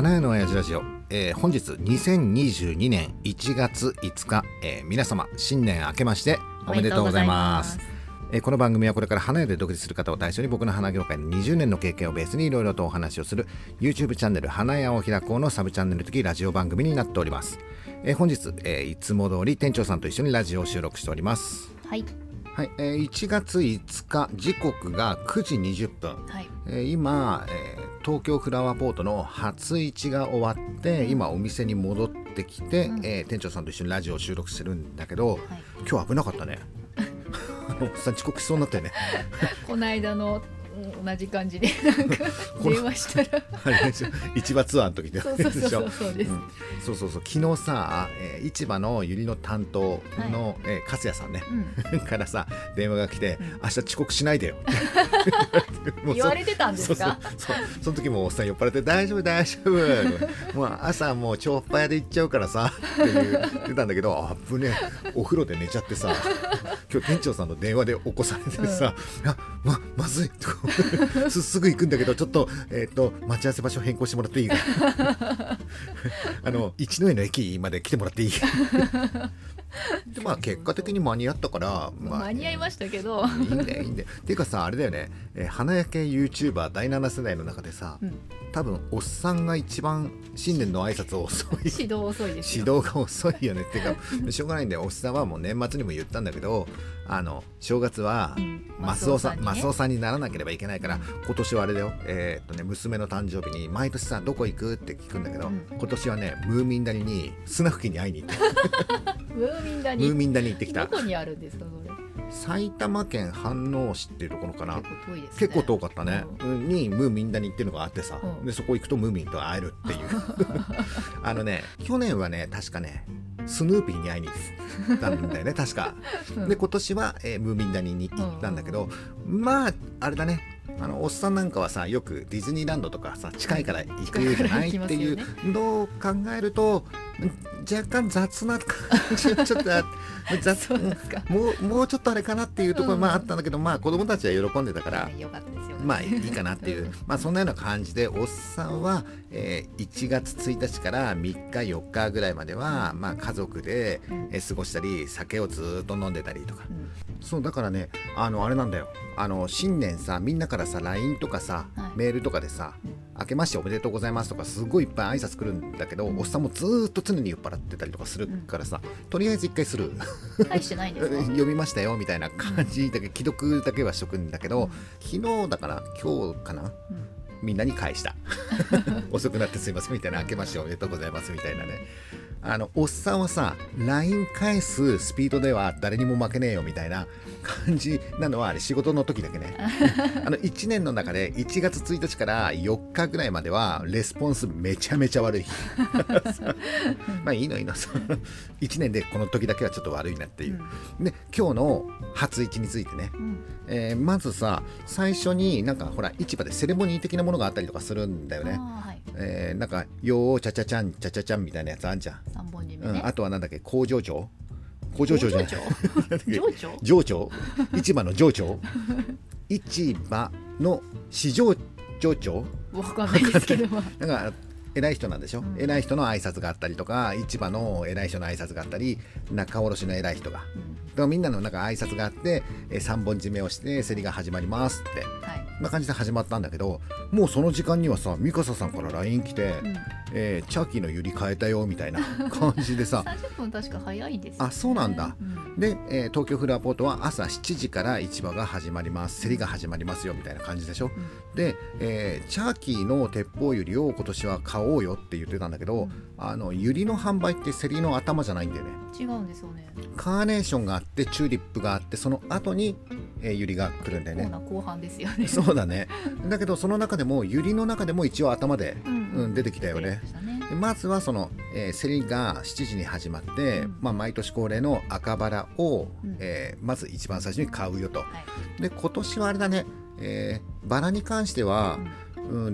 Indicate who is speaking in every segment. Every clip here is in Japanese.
Speaker 1: 花屋の親父ラジオ、えー本日2022年1月5日、えー皆様新年明けましておめでとうございます。えーこの番組はこれから花屋で独立する方を対象に僕の花業界の20年の経験をベースにいろいろとお話をする YouTube チャンネル花屋を開こうのサブチャンネル的ラジオ番組になっております、えー本日、えーいつも通り店長さんと一緒にラジオを収録しております。
Speaker 2: はい。
Speaker 1: はい、えー1月5日時刻が9時20分。
Speaker 2: はい。
Speaker 1: えー今、えー東京フラワーポートの初市が終わって今お店に戻ってきて、
Speaker 2: うん。
Speaker 1: えー店長さんと一緒にラジオを収録してるんだけど、
Speaker 2: はい。
Speaker 1: 今日危なかったね。あのおっさん遅刻しそうになったよね。
Speaker 2: この間のうん同じ感じでなんか電話したら。
Speaker 1: あれでしょ市場ツアーの時で
Speaker 2: そうそうそうそうそうです、
Speaker 1: うん。そうそうそう。昨日さ、えー市場のユリの担当の、えー勝也さんね、
Speaker 2: うん。
Speaker 1: からさ電話が来て、
Speaker 2: うん。
Speaker 1: 明日遅刻しないでよ。
Speaker 2: 言われてたんですか？
Speaker 1: そうその時もおっさん酔っ払って「大丈夫大丈夫」もう朝もう超っ早で行っちゃうからさって言ってたんだけどあぶねえ。お風呂で寝ちゃってさ今日店長さんの電話で起こされてさ「あままずい」と す すぐ行くんだけどちょっと,、えー、と待ち合わせ場所変更してもらっていい？あの一之江の駅まで来てもらっていい？でまあ結果的に間に合ったから、まあ
Speaker 2: 間に合いましたけど、
Speaker 1: いいんだよいいんだよっていうかさあれだよね、えー花焼け YouTuber 第7世代の中でさ、
Speaker 2: うん。
Speaker 1: 多分おっさんが一番新年の挨拶遅い。
Speaker 2: 指導遅いですよ。
Speaker 1: 指導が遅いよね。っていうか しょうがないんだよ。おっさんはもう年末にも言ったんだけどあの正月は
Speaker 2: うん。
Speaker 1: マスオさん,、マ
Speaker 2: マスオ
Speaker 1: さんにならなければいけないから、今年はあれだよ、えーっとね、娘の誕生日に毎年さどこ行く？って聞くんだけど、
Speaker 2: うん。
Speaker 1: 今年はねムーミン谷にスナフキに会いに行って
Speaker 2: ムーミン谷
Speaker 1: ムーミン谷に行ってきた。
Speaker 2: どこにあるんですかそれ。
Speaker 1: 埼玉県飯能市っていうところかな。
Speaker 2: 結構遠いですね。
Speaker 1: 結構遠かったね、にムーミン谷っていうのがあってさ、
Speaker 2: うん。
Speaker 1: でそこ行くとムーミンと会えるっていう。あのね去年はね確かねスヌーピーに会いに行ったんだよね確か。
Speaker 2: うん。
Speaker 1: で今年は、えームーミン谷に行ったんだけど、まああれだねあのおっさんなんかはさよくディズニーランドとかさ近いから行くじゃないっていう
Speaker 2: ね
Speaker 1: のを考えると若干雑な感じがちょっとあ
Speaker 2: って
Speaker 1: もうもうちょっとあれかなっていうところ
Speaker 2: うん。
Speaker 1: まああったんだけど、まあ子供たちは喜んでたから、まあいいかなっていう、
Speaker 2: う ん
Speaker 1: まあそんなような感じでおっさんは、えー1月1日から3日4日ぐらいまでは、まあ、家族で、
Speaker 2: うん。
Speaker 1: えー過ごしたり酒をずーっと飲んでたりとか。
Speaker 2: うん。
Speaker 1: そうだからねあのあれなんだよ。あの新年さみんなからさ LINE とかさ、
Speaker 2: はい。
Speaker 1: メールとかでさ
Speaker 2: うん「
Speaker 1: 明けましておめでとうございます」とかすごいいっぱい挨拶来るんだけど、
Speaker 2: うん。
Speaker 1: おっさんもずーっと常に酔っ払ってたりとかするからさ、とりあえず一回する。
Speaker 2: 大してないんですか？
Speaker 1: 読みましたよみたいな感じだけ既読だけはしとくんだけど、
Speaker 2: うん。
Speaker 1: 昨日だから今日かな？
Speaker 2: うん。
Speaker 1: みんなに返した。遅くなってすいませんみたいな明けましておめでとうございますみたいなねあのおっさんはさ LINE 返すスピードでは誰にも負けねえよみたいな感じなのはあれ仕事の時だけね。あの1年の中で1月1日から4日ぐらいまではレスポンスめちゃめちゃ悪い。まあいいのいいのその1年でこの時だけはちょっと悪いなっていう、で今日の初市についてね、
Speaker 2: うん。
Speaker 1: えーまずさ最初になんかほら市場でセレモニー的なものがあったりとかするんだよね。えーなんか「よーちゃちゃちゃんちゃちゃちゃん」みたいなやつあんじゃん。
Speaker 2: 三本締めね。
Speaker 1: うん、あとはなんだっけ？工場長？工場長じゃない。
Speaker 2: 上長？
Speaker 1: 上長？市場の上長？市場の市場上長？
Speaker 2: わかんないですけど。も
Speaker 1: なんか偉い人なんでしょ、
Speaker 2: うん。
Speaker 1: 偉い人の挨拶があったりとか市場の偉い人の挨拶があったり仲卸の偉い人が。
Speaker 2: うん。
Speaker 1: だからみんなのなんか挨拶があって、えー、3本締めをして競りが始まりますって。
Speaker 2: はい。
Speaker 1: な感じで始まったんだけどもうその時間にはさミカサさんから LINE 来て、
Speaker 2: うん
Speaker 1: えーチャーキーのユリ変えたよみたいな 感じでさ。
Speaker 2: 30分確か早いですよね。
Speaker 1: あそうなんだ。
Speaker 2: うん。
Speaker 1: で、えー東京フラポートは朝7時から市場が始まります。競りが始まりますよみたいな感じでしょ。
Speaker 2: うん。
Speaker 1: で、えーチャーキーの鉄砲ユリを今年は買おうよって言ってたんだけど、
Speaker 2: うん。
Speaker 1: あのユリの販売って競りの頭じゃないんだよね。
Speaker 2: 違うんですよね。
Speaker 1: カーネーションがあってチューリップがあってその後に、えーユリが来るんだよね。
Speaker 2: 後半ですよね。
Speaker 1: そうだね。だけどその中でもユリの中でも一応頭で、
Speaker 2: うん
Speaker 1: うん、出てきたよね。でまずはその、えー競りが7時に始まって、
Speaker 2: うん。
Speaker 1: まあ、毎年恒例の赤バラを、
Speaker 2: うん。
Speaker 1: えーまず一番最初に買うよと。
Speaker 2: はい。
Speaker 1: で今年はあれだね、えーバラに関しては、うん、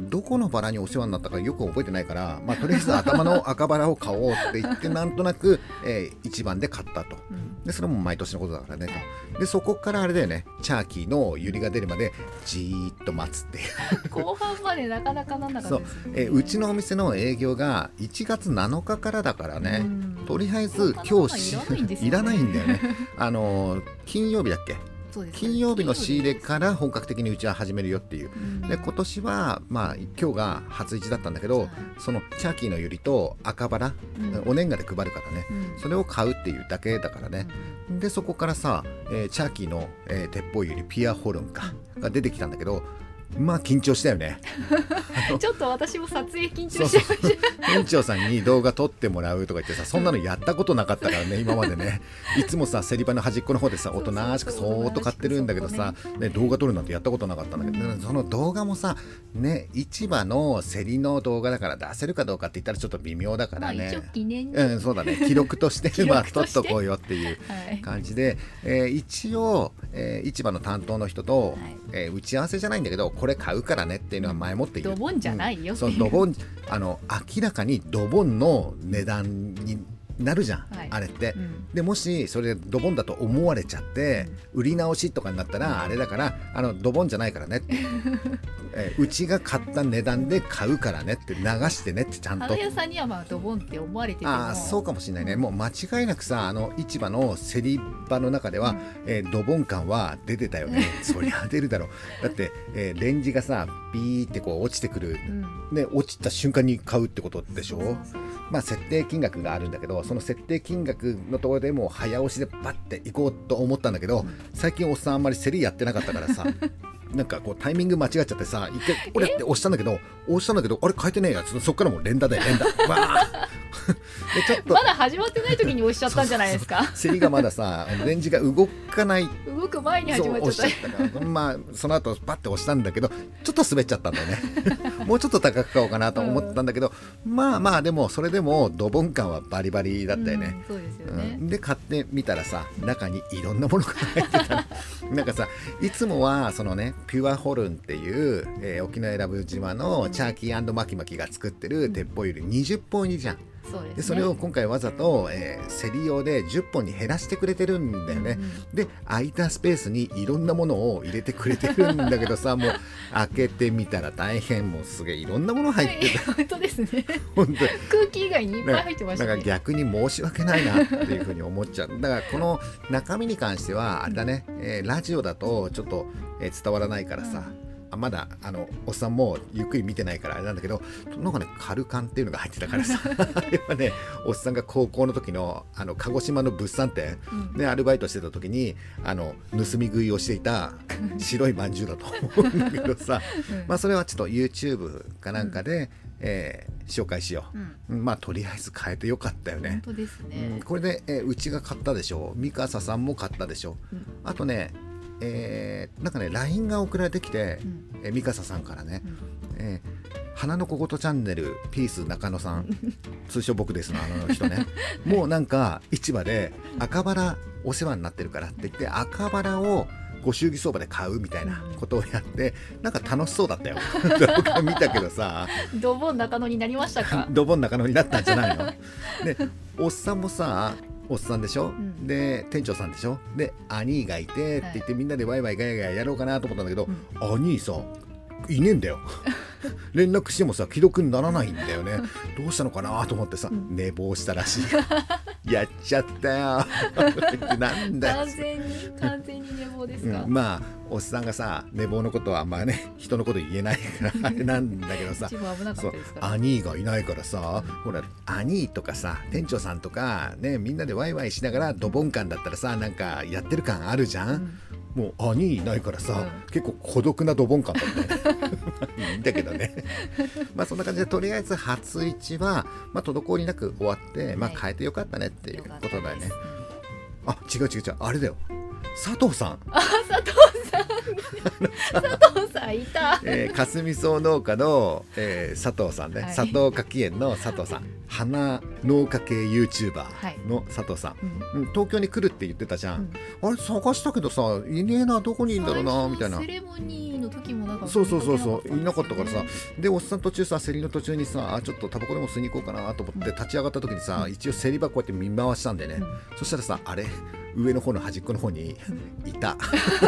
Speaker 1: どこのバラにお世話になったかよく覚えてないから、まあ、とりあえず頭の赤バラを買おうって言ってなんとなく、えー一番で買ったと。
Speaker 2: うん。
Speaker 1: でそれも毎年のことだからねと。でそこからあれだよね。チャーキーのユリが出るまでじーっと待つっていう。
Speaker 2: 後半までなかなかなんなかったですよね。
Speaker 1: えうちのお店の営業が1月7日からだからね、
Speaker 2: うん。
Speaker 1: とりあえず今日し
Speaker 2: いらないん
Speaker 1: だよね。あの金曜日だっけ？金曜日の仕入れから本格的にうちは始めるよっていう。
Speaker 2: うん。
Speaker 1: で今年はまあ今日が初市だったんだけど、
Speaker 2: はい。
Speaker 1: そのチャーキーのユリと赤バラ、
Speaker 2: うん。
Speaker 1: お年賀で配るからね。
Speaker 2: うん。
Speaker 1: それを買うっていうだけだからね、でそこからさ、えーチャーキーの、えー鉄砲ユリピアホルンかが出てきたんだけどまあ緊張したよね。
Speaker 2: ちょっと私も撮影緊張し
Speaker 1: そう
Speaker 2: ちゃいました
Speaker 1: 店長さんに動画撮ってもらうとか言ってさそんなのやったことなかったからね今までね。いつもさ競り場の端っこの方でさおとなしくそーっと買ってるんだけどさ、ね、動画撮るなんてやったことなかったんだけど、
Speaker 2: うん
Speaker 1: その動画もさね市場の競りの動画だから出せるかどうかって言ったらちょっと微妙だからね。
Speaker 2: まあ一応、記念に、
Speaker 1: うんそうだね。記録として
Speaker 2: 記
Speaker 1: まあっとこうよっていう
Speaker 2: はい。
Speaker 1: 感じで、えー一応、えー市場の担当の人と、
Speaker 2: はい。
Speaker 1: えー打ち合わせじゃないんだけどこれ買うからねっていうのは前もって言う。
Speaker 2: ドボンじゃないよ。
Speaker 1: うん。そうドボンあの明らかにドボンの値段になるじゃん、
Speaker 2: はい。
Speaker 1: あれって。
Speaker 2: うん。
Speaker 1: でもしそれでドボンだと思われちゃって、売り直しとかになったらあれだからあのドボンじゃないからね えーうちが買った値段で買うからねって流してねってちゃんと。
Speaker 2: 花屋さんにはまあドボンって思われて
Speaker 1: ああそうかもしれないね。もう間違いなくさあの市場の競り場の中では、えードボン感は出てたよね。そりゃ出るだろう。だって、えーレンジがさビーってこう落ちてくる、
Speaker 2: うん。
Speaker 1: ね、落ちた瞬間に買うってことでしょ？まあ設定金額があるんだけどその設定金額のところでもう早押しでバッて行こうと思ったんだけど、最近おっさんあんまり競りやってなかったからさ なんかこうタイミング間違っちゃってさ一回これって押したんだけど押したんだけどあれ変えてねえやつそっからもう連打で連打。わあ でちょっと
Speaker 2: まだ始まってない時に押しちゃったんじゃないですか？
Speaker 1: 競りがまださレンジが動かない
Speaker 2: 動く前に始
Speaker 1: そう
Speaker 2: まっちゃっ
Speaker 1: 押しちゃったから。まあその後バッて押したんだけどちょっと滑っちゃったんだよね。もうちょっと高く買おうかなと思ったんだけど、まあまあでもそれでもドボン感はバリバリだ
Speaker 2: た
Speaker 1: ったよね、
Speaker 2: うんそうですよ
Speaker 1: う
Speaker 2: ね、
Speaker 1: ん。で買ってみたらさ中にいろんなものが入ってた。の なんかさいつもはそのねピュアホルンっていう、えー沖永良部島のチャーキーマキマキが作ってる鉄砲より20本入りじゃん
Speaker 2: そうですね。
Speaker 1: でそれを今回わざと、えー競り用で10本に減らしてくれてるんだよね、で空いたスペースにいろんなものを入れてくれてるんだけどさ もう開けてみたら大変もうすげえいろんなもの入ってた、
Speaker 2: はい、本当ですね。
Speaker 1: 本当に。
Speaker 2: 空気以外にいっぱい入ってました
Speaker 1: なんか
Speaker 2: ね
Speaker 1: 逆に申し訳ないなっていうふうに思っちゃう。だからこの中身に関してはあれだね、えーラジオだとちょっと、えー伝わらないからさ、あまだあのおっさんもゆっくり見てないからあれなんだけどなんかねカルカンっていうのが入ってたからさ。あれはねおっさんが高校の時のあの鹿児島の物産展
Speaker 2: うん。
Speaker 1: でアルバイトしてた時にあの盗み食いをしていた白いまんじゅうだと思うんだけどさ、
Speaker 2: うん。
Speaker 1: まあそれはちょっと YouTube かなんかで、えー紹介しよう。
Speaker 2: うん。
Speaker 1: うんまあとりあえず変えてよかったよね。
Speaker 2: 本当です
Speaker 1: うん。
Speaker 2: ね、
Speaker 1: これで、えーうちが買ったでしょミカサさんも買ったでしょ
Speaker 2: うん。
Speaker 1: あとね、えーなんかね LINE が送られてきて、
Speaker 2: うん。
Speaker 1: えーミカサさんからね
Speaker 2: うん「
Speaker 1: えー花の小言チャンネルピース中野さん 通称僕ですのあの人ね。もうなんか市場で赤バラお世話になってるからって言って赤バラをご祝儀相場で買うみたいなことをやってなんか楽しそうだったよ。動画見たけどさ。
Speaker 2: ドボン中野になりましたか？
Speaker 1: ドボン中野になったんじゃないの？で おっさんもさおっさんでしょ、
Speaker 2: ん。
Speaker 1: で店長さんでしょ？で兄がいてって言ってみんなでワイワイガヤガヤやろうかなと思ったんだけど、兄さいねえんだよ。連絡してもさ既読にならないんだよね。どうしたのかなと思ってさ、
Speaker 2: うん。
Speaker 1: 寝坊したらしい。やっちゃったよ。なんだよ。
Speaker 2: 完全に完全に。寝坊ですか、
Speaker 1: うん、まあおっさんがさ寝坊のことはあんまね 人のこと言えないから あれなんだけどさそう兄がいないからさほら兄とかさ店長さんとかねみんなでワイワイしながらドボン感だったらさなんかやってる感あるじゃん、
Speaker 2: うん。
Speaker 1: もう兄いないからさ、
Speaker 2: うん。
Speaker 1: 結構孤独なドボン感だったよね いいんだけどね。まあそんな感じでとりあえず初市は、まあ、滞りなく終わって、まあ
Speaker 2: はい。
Speaker 1: 変えてよかったねっていうことだよね、
Speaker 2: よかったです。
Speaker 1: あ違う違う違うあれだよ佐藤さん。
Speaker 2: あ佐藤さん。佐藤さんいた。
Speaker 1: えー、霞草農家の、えー佐藤さんね、
Speaker 2: はい。
Speaker 1: 佐藤柿園の佐藤さん。花農家系 YouTuber
Speaker 2: はい。
Speaker 1: の佐藤さん、
Speaker 2: うん。
Speaker 1: うん東京に来るって言ってたじゃん、あれ探したけどさいねえなどこにいるんだろうなみたいな。
Speaker 2: セレモニーの時もなんか
Speaker 1: そうそうそうそういなかったからさ。
Speaker 2: ね
Speaker 1: でおっさん途中さ競りの途中にさあちょっとタバコでも吸いに行こうかなと思って立ち上がった時にさ、一応競り場こうやって見回したんでね、そしたらさあれ？上の方の端っこの方にいた。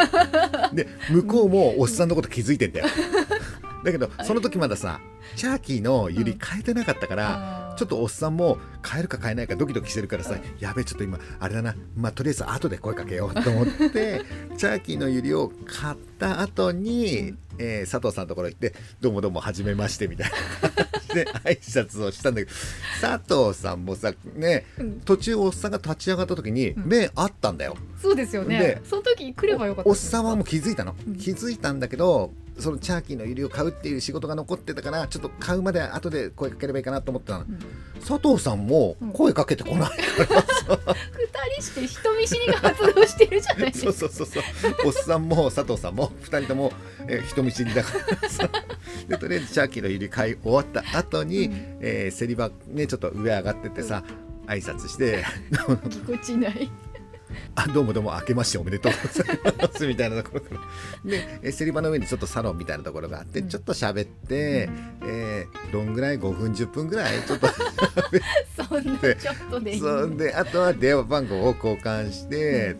Speaker 1: で向こうもおっさんのこと気づいてんだよ。だけどその時まださチャーキーのユリ変えてなかったから、ちょっとおっさんも変えるか変えないかドキドキしてるからさ、やべえちょっと今あれだなまあとりあえず後で声かけようと思って チャーキーのユリを買った後に、えー佐藤さんのところ行って「どうもどうもはじめまして」みたいな感じで挨拶をしたんだけど 佐藤さんもさね
Speaker 2: うん。
Speaker 1: 途中おっさんが立ち上がった時に
Speaker 2: うん。
Speaker 1: 目あったんだよ。
Speaker 2: そうですよね。
Speaker 1: で
Speaker 2: その時来ればよかった
Speaker 1: おっさんはもう気づいたの、
Speaker 2: うん。
Speaker 1: 気づいたんだけどそのチャーキーのユリを買うっていう仕事が残ってたからちょっと買うまで後で声かければいいかなと思ってたの、
Speaker 2: うん。
Speaker 1: 佐藤さんも声かけてこない。からさ、
Speaker 2: 二人して人見知りが発動してるじゃないです
Speaker 1: そう
Speaker 2: か
Speaker 1: そうそうそう。おっさんも佐藤さんも2人とも、えー人見知りだからさ。でとりあえずチャーキーのユリ買い終わった後に、
Speaker 2: うん。
Speaker 1: えー競り場ねちょっと上上がってってさ、挨拶して。
Speaker 2: ぎこちない
Speaker 1: あどうもどうも明けましておめでとうございますみたいなところから。でえ競り場の上にちょっとサロンみたいなところがあって、
Speaker 2: うん
Speaker 1: ちょっと喋って、えーどんぐらい？5分10分ぐらい？ちょっと。
Speaker 2: そんなちょっとでいい
Speaker 1: そんであとは電話番号を交換して、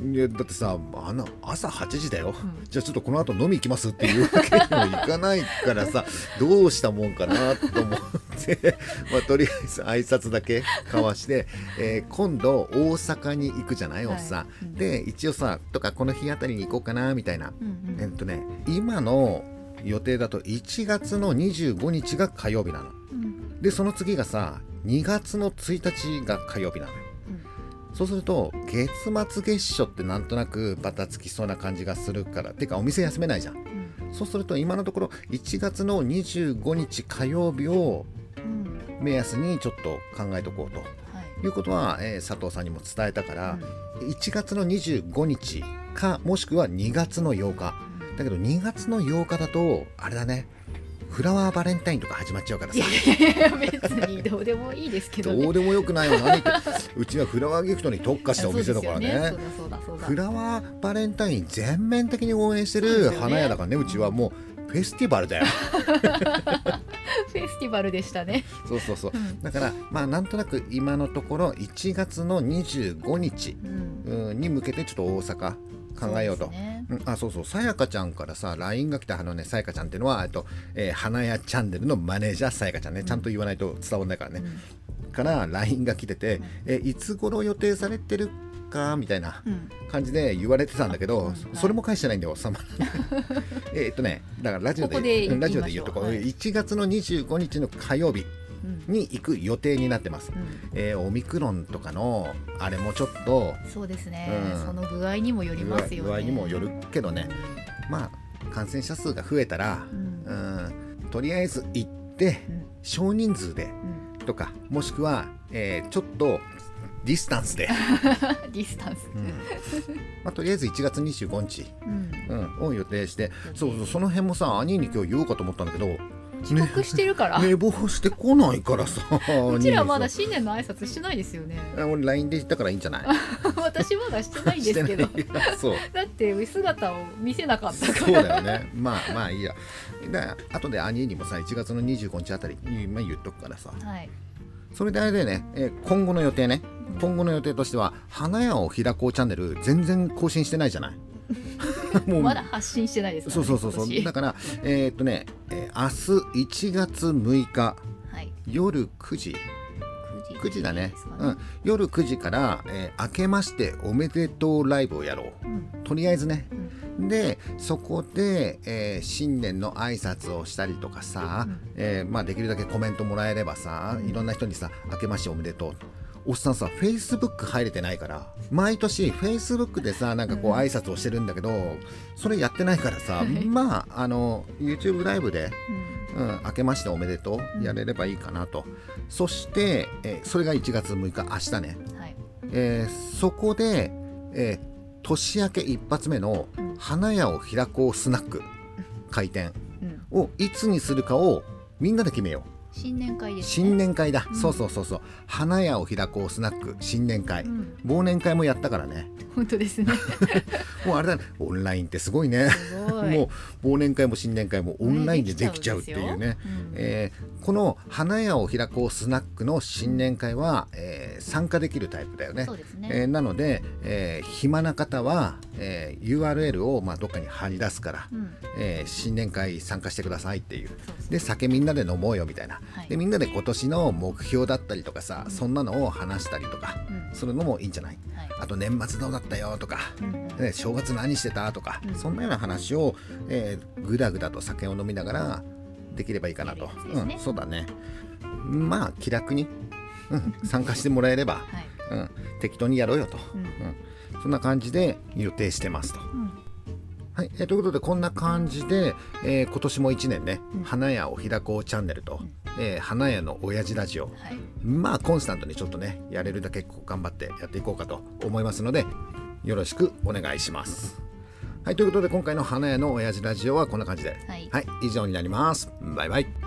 Speaker 1: いやだってさあの朝8時だよ、
Speaker 2: うん。
Speaker 1: じゃあちょっとこの後飲み行きますっていうわけにもいかないからさ どうしたもんかなと思って、まあ、とりあえず挨拶だけ交わして、えー今度大阪に行くじゃないおっさん。
Speaker 2: はい。うん。
Speaker 1: で一応さとかこの日あたりに行こうかなみたいな、
Speaker 2: うんうん。
Speaker 1: えっとね今の予定だと1月の25日が火曜日なの。
Speaker 2: うん。
Speaker 1: でその次がさ2月の1日が火曜日なの。よそうすると月末月初ってなんとなくバタつきそうな感じがするからてかお店休めないじゃん。
Speaker 2: うん。
Speaker 1: そうすると今のところ1月の25日火曜日を
Speaker 2: うん
Speaker 1: 目安にちょっと考えとこうと。
Speaker 2: はい。
Speaker 1: いうことは、えー佐藤さんにも伝えたから
Speaker 2: うん。
Speaker 1: 1月の25日かもしくは2月の8日。だけど2月の8日だとあれだねフラワーバレンタインとか始まっちゃうからさ。
Speaker 2: 別にどうでもいいですけどね。
Speaker 1: どうでもよくないよ何うちはフラワーギフトに特化したお店だからね。フラワーバレンタイン全面的に応援してる花屋だからねうちはもうフェスティバルだよ。
Speaker 2: フェスティバルでしたね。
Speaker 1: そうそうそう。
Speaker 2: うん。
Speaker 1: だからまあなんとなく今のところ1月の25日に向けてちょっと大阪考えようと。うんあそうそう。さやかちゃんからさ LINE が来たあのねさやかちゃんっていうのはえっと、えー花屋チャンネルのマネージャーさやかちゃんねちゃんと言わないと伝わんないからね、から LINE が来てて、えいつ頃予定されてるかみたいな
Speaker 2: うん。
Speaker 1: 感じで言われてたんだけど、
Speaker 2: うん
Speaker 1: それも返してないんだよ、さま えっとね、だからラジオで
Speaker 2: ここで
Speaker 1: う。んラジオで言うとこ、
Speaker 2: はい。
Speaker 1: 1月の25日の火曜日。
Speaker 2: うん
Speaker 1: に行く予定になってます。
Speaker 2: うん。
Speaker 1: えーオミクロンとかのあれもちょっと
Speaker 2: そうですね、
Speaker 1: うん。
Speaker 2: その具合にもよりますよね。
Speaker 1: 具合にもよるけどね、まあ感染者数が増えたら
Speaker 2: う、ん。
Speaker 1: うん、とりあえず行って
Speaker 2: うん。
Speaker 1: 少人数で
Speaker 2: うん。
Speaker 1: とかもしくは、えーちょっとディスタンスで、
Speaker 2: ディスタンス、
Speaker 1: うん。まあ、とりあえず1月25日、
Speaker 2: うん。
Speaker 1: うん、を予定して。そうそうその辺もさ兄に今日言おうかと思ったんだけど
Speaker 2: 遅刻してるから、
Speaker 1: 寝坊してこないからさ
Speaker 2: うちらまだ新年の挨拶してないですよね。
Speaker 1: 俺 LINE で言ったからいいんじゃない？
Speaker 2: 私まだしてないんですけど。
Speaker 1: そう。
Speaker 2: だって姿を見せなかった
Speaker 1: そう
Speaker 2: から
Speaker 1: だよね。まあまあいいや。だから後で兄にもさ1月の25日あたりに、まあ、言っとくからさ。
Speaker 2: はい。
Speaker 1: それであれだよね、えー今後の予定ね。
Speaker 2: うん。
Speaker 1: 今後の予定としては花屋を開こうチャンネル全然更新してないじゃない？も
Speaker 2: まだ発信してないですから、ね、
Speaker 1: そうそうそうそう。だからえーっとね、えー明日1月6日
Speaker 2: はい。
Speaker 1: 夜9時。
Speaker 2: 9時。
Speaker 1: 9時だね。
Speaker 2: ですか
Speaker 1: うん、夜9時から、えー明けましておめでとうライブをやろう。
Speaker 2: うん。
Speaker 1: とりあえずね。
Speaker 2: うん。
Speaker 1: でそこで、えー新年の挨拶をしたりとかさ、
Speaker 2: うん。
Speaker 1: えーまあ、できるだけコメントもらえればさ、
Speaker 2: うん。
Speaker 1: いろんな人にさ「明けましておめでとう」おっさんさフェイスブック入れてないから毎年フェイスブックでさなんかこう
Speaker 2: うん。
Speaker 1: 挨拶をしてるんだけど、それやってないからさまああの YouTube ライブで
Speaker 2: うん。
Speaker 1: うん、明けましておめでと
Speaker 2: う
Speaker 1: うん。やれればいいかなと、そして、えーそれが1月6日明日ね、
Speaker 2: はい。
Speaker 1: えーそこで、えー年明け一発目の
Speaker 2: うん。
Speaker 1: 花屋を開こうスナック開店
Speaker 2: うん。
Speaker 1: をいつにするかをみんなで決めよ
Speaker 2: 新年会です、ね、
Speaker 1: 新年会だ、
Speaker 2: うん。
Speaker 1: そうそうそうそう。花屋を開こうスナック新年会、
Speaker 2: うん、
Speaker 1: 忘年会もやったからね。
Speaker 2: 本当ですね。
Speaker 1: もうあれだね。オンラインってすごいね。もう忘年会も新年会もオンラインでできちゃうっていうね、
Speaker 2: うん。
Speaker 1: えーこの花屋を開こうスナックの新年会は、えー参加できるタイプだよね。
Speaker 2: ね、
Speaker 1: えーなので、えー暇な方は、えー URL を、まあ、どっかに貼り出すから、
Speaker 2: うん。
Speaker 1: えー新年会参加してくださいっていう。
Speaker 2: で
Speaker 1: 酒みんなで飲もうよみたいな、
Speaker 2: はい。
Speaker 1: でみんなで今年の目標だったりとかさ、
Speaker 2: うん
Speaker 1: そんなのを話したりとか
Speaker 2: うん。
Speaker 1: するのもいいんじゃない？
Speaker 2: はい。
Speaker 1: あと年末どうだったよとか、
Speaker 2: うん
Speaker 1: ね、正月何してたとか、
Speaker 2: うん
Speaker 1: そんなような話を、えーぐだぐだと酒を飲みながらできればいいかなと、
Speaker 2: ね。
Speaker 1: うん、そうだね。まあ気楽に、うん、参加してもらえれば、
Speaker 2: はい。
Speaker 1: うん、適当にやろうよと、
Speaker 2: うん。
Speaker 1: うん、そんな感じで予定してますと。
Speaker 2: うん。
Speaker 1: はい、えーということでこんな感じで、えー今年も1年ね、
Speaker 2: うん。
Speaker 1: 花屋を開こうチャンネルと、えー花屋の親父ラジオ
Speaker 2: はい。
Speaker 1: まあコンスタントにちょっとねやれるだけ頑張ってやっていこうかと思いますのでよろしくお願いします。はい。ということで今回の花屋の親父ラジオはこんな感じで。
Speaker 2: はい。
Speaker 1: はい。以上になります。バイバイ。